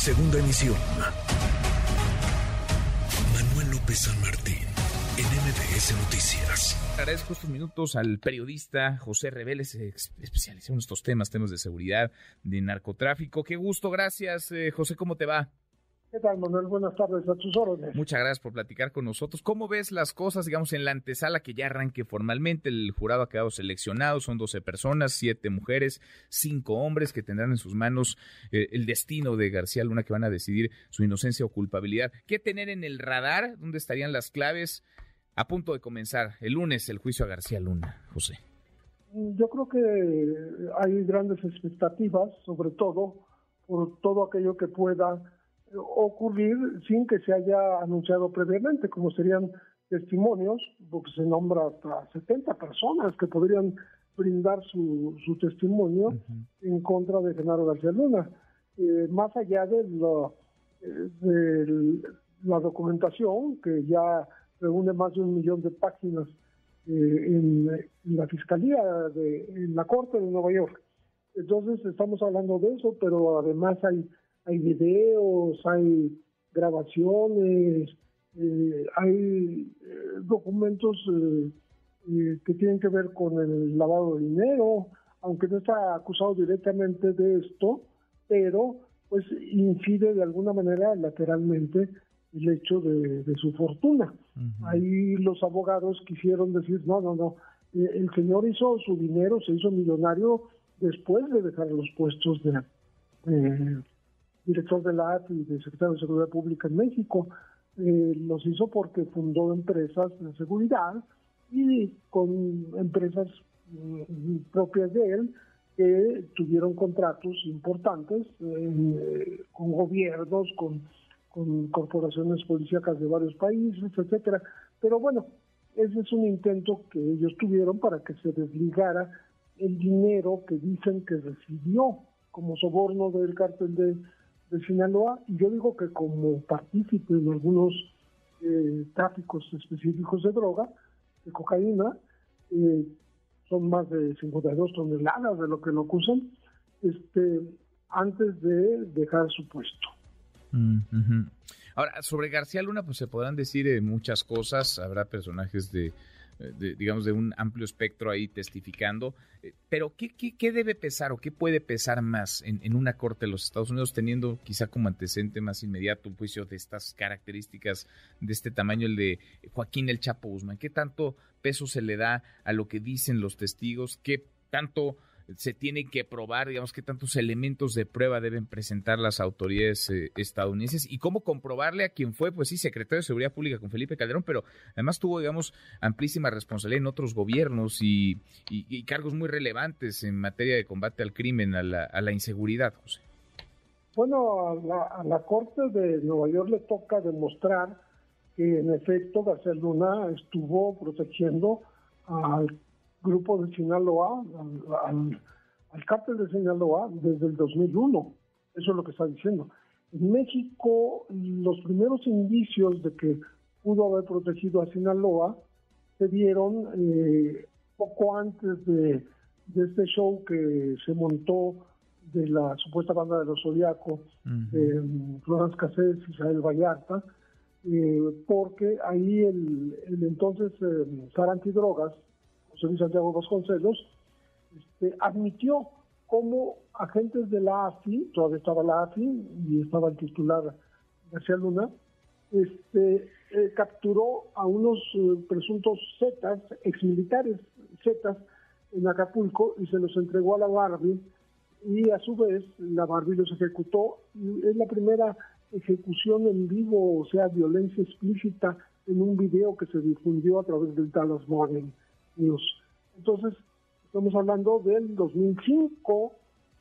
Segunda emisión. Manuel López San Martín, en MBS Noticias. Agradezco estos minutos al periodista José Reveles, especializado en estos temas, temas de seguridad, de narcotráfico. Qué gusto, gracias. Eh, José, ¿cómo te va? ¿Qué tal, Manuel? Buenas tardes, a tus órdenes. Muchas gracias por platicar con nosotros. ¿Cómo ves las cosas, digamos, en la antesala que ya arranque formalmente? El jurado ha quedado seleccionado, son 12 personas, 7 mujeres, 5 hombres que tendrán en sus manos eh, el destino de García Luna, que van a decidir su inocencia o culpabilidad. ¿Qué tener en el radar? ¿Dónde estarían las claves? A punto de comenzar el lunes el juicio a García Luna, José. Yo creo que hay grandes expectativas, sobre todo por todo aquello que pueda ocurrir sin que se haya anunciado previamente, como serían testimonios, porque se nombra hasta 70 personas que podrían brindar su, su testimonio en contra de Genaro García Luna. Eh, más allá de, eh, de la documentación, que ya reúne más de un millón de páginas eh, en, la Fiscalía, de, en la Corte de Nueva York. Entonces estamos hablando de eso, pero además hay hay videos, hay grabaciones, eh, hay eh, documentos eh, que tienen que ver con el lavado de dinero, aunque no está acusado directamente de esto, pero pues incide de alguna manera lateralmente el hecho de, su fortuna. Ahí los abogados quisieron decir, no, no, no, el señor hizo su dinero, se hizo millonario después de dejar los puestos de, director de la ATI y de secretario de Seguridad Pública en México. Eh, los hizo porque fundó empresas de seguridad y con empresas mm, propias de él que tuvieron contratos importantes eh, con gobiernos, con, con corporaciones policíacas de varios países, etcétera. Pero bueno, ese es un intento que ellos tuvieron para que se desligara el dinero que dicen que recibió como soborno del cártel de de Sinaloa, y yo digo que como partícipe en algunos eh, tráficos específicos de droga, de cocaína, eh, son más de 52 toneladas de lo que lo acusan, este, antes de dejar su puesto. Ahora, sobre García Luna, pues se podrán decir eh, muchas cosas, habrá personajes de digamos, de un amplio espectro ahí testificando. Eh, pero, ¿qué, qué, debe pesar o qué puede pesar más en, una corte de los Estados Unidos, teniendo quizá como antecedente más inmediato un juicio de estas características, de este tamaño, el de Joaquín El Chapo Guzmán? ¿Qué tanto peso se le da a lo que dicen los testigos? ¿Qué tanto se tiene que probar, digamos, qué tantos elementos de prueba deben presentar las autoridades eh, estadounidenses y cómo comprobarle a quien fue, pues sí, secretario de Seguridad Pública con Felipe Calderón, pero además tuvo, digamos, amplísima responsabilidad en otros gobiernos y, cargos muy relevantes en materia de combate al crimen, a la, inseguridad, José. Bueno, a la, a la Corte de Nueva York le toca demostrar que en efecto García Luna estuvo protegiendo al grupo de Sinaloa, al, al, cártel de Sinaloa desde el 2001. Eso es lo que está diciendo. En México, los primeros indicios de que pudo haber protegido a Sinaloa se dieron eh, poco antes de, este show que se montó de la supuesta banda de los Zodiaco, uh Florence Cassés, Israel Vallarta, eh, porque ahí el, entonces eh, Sara Antidrogas José Santiago Vasconcelos, este, admitió cómo agentes de la AFI, todavía estaba la AFI y estaba el titular García Luna, este, eh, capturó a unos eh, presuntos Zetas, exmilitares Zetas, en Acapulco y se los entregó a la Barbie y a su vez la Barbie los ejecutó. Y es la primera ejecución en vivo, o sea, violencia explícita en un video que se difundió a través del Dallas Morning. Entonces, estamos hablando del 2005,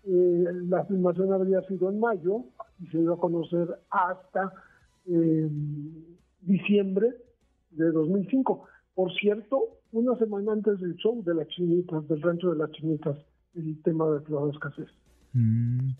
eh, la filmación habría sido en mayo y se dio a conocer hasta eh, diciembre de 2005. Por cierto, una semana antes del show de las chinitas, del rancho de las chinitas, el tema de las escasez. Mm,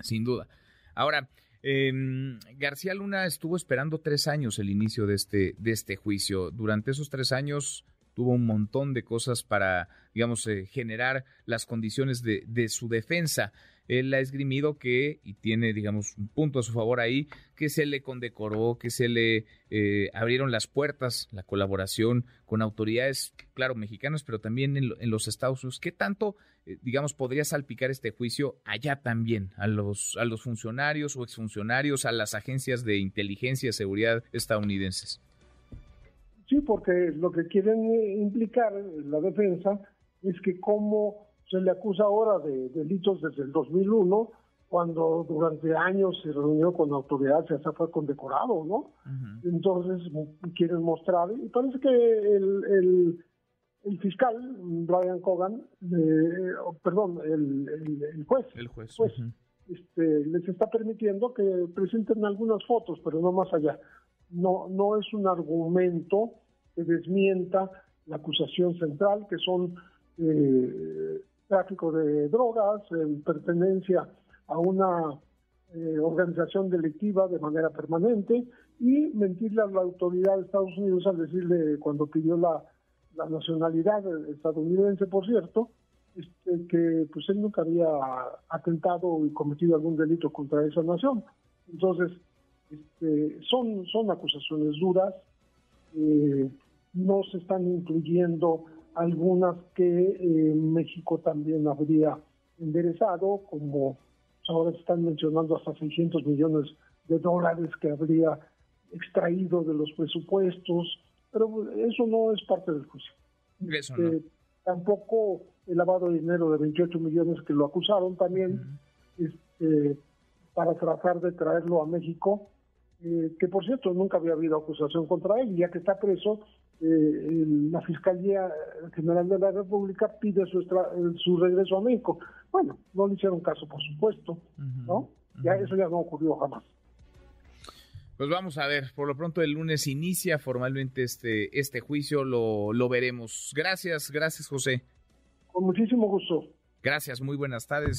sin duda. Ahora, em, García Luna estuvo esperando tres años el inicio de este, de este juicio. Durante esos tres años tuvo un montón de cosas para, digamos, eh, generar las condiciones de, de, su defensa. él ha esgrimido que, y tiene, digamos, un punto a su favor ahí, que se le condecoró, que se le eh, abrieron las puertas, la colaboración con autoridades, claro, mexicanas, pero también en, los Estados Unidos. ¿Qué tanto, eh, digamos, podría salpicar este juicio allá también, a los, a los funcionarios o exfuncionarios, a las agencias de inteligencia y seguridad estadounidenses? Sí, porque lo que quieren implicar la defensa es que como se le acusa ahora de delitos desde el 2001, cuando durante años se reunió con autoridades y hasta fue condecorado, ¿no? Entonces quieren mostrar, y parece que el, el, fiscal, Brian Cogan, perdón, el, juez, el juez este, les está permitiendo que presenten algunas fotos, pero no más allá. No, no es un argumento que desmienta la acusación central, que son eh, tráfico de drogas, pertenencia a una eh, organización delictiva de manera permanente y mentirle a la autoridad de Estados Unidos al decirle cuando pidió la, nacionalidad estadounidense, por cierto, este, que pues él nunca había atentado y cometido algún delito contra esa nación. Entonces, este, son, son acusaciones duras, eh, no se están incluyendo algunas que eh, México también habría enderezado, como ahora se están mencionando hasta 600 millones de dólares que habría extraído de los presupuestos, pero eso no es parte del juicio. Este, tampoco el lavado de dinero de 28 millones que lo acusaron también este, para tratar de traerlo a México, eh, que por cierto nunca había habido acusación contra él, ya que está preso, eh, la Fiscalía General de la República pide su, su regreso a México. Bueno, no le hicieron caso, por supuesto, ¿no? Ya eso ya no ocurrió jamás. Pues vamos a ver, por lo pronto el lunes inicia formalmente este, este juicio, lo, lo veremos. Gracias, gracias José. Con muchísimo gusto. Gracias, muy buenas tardes.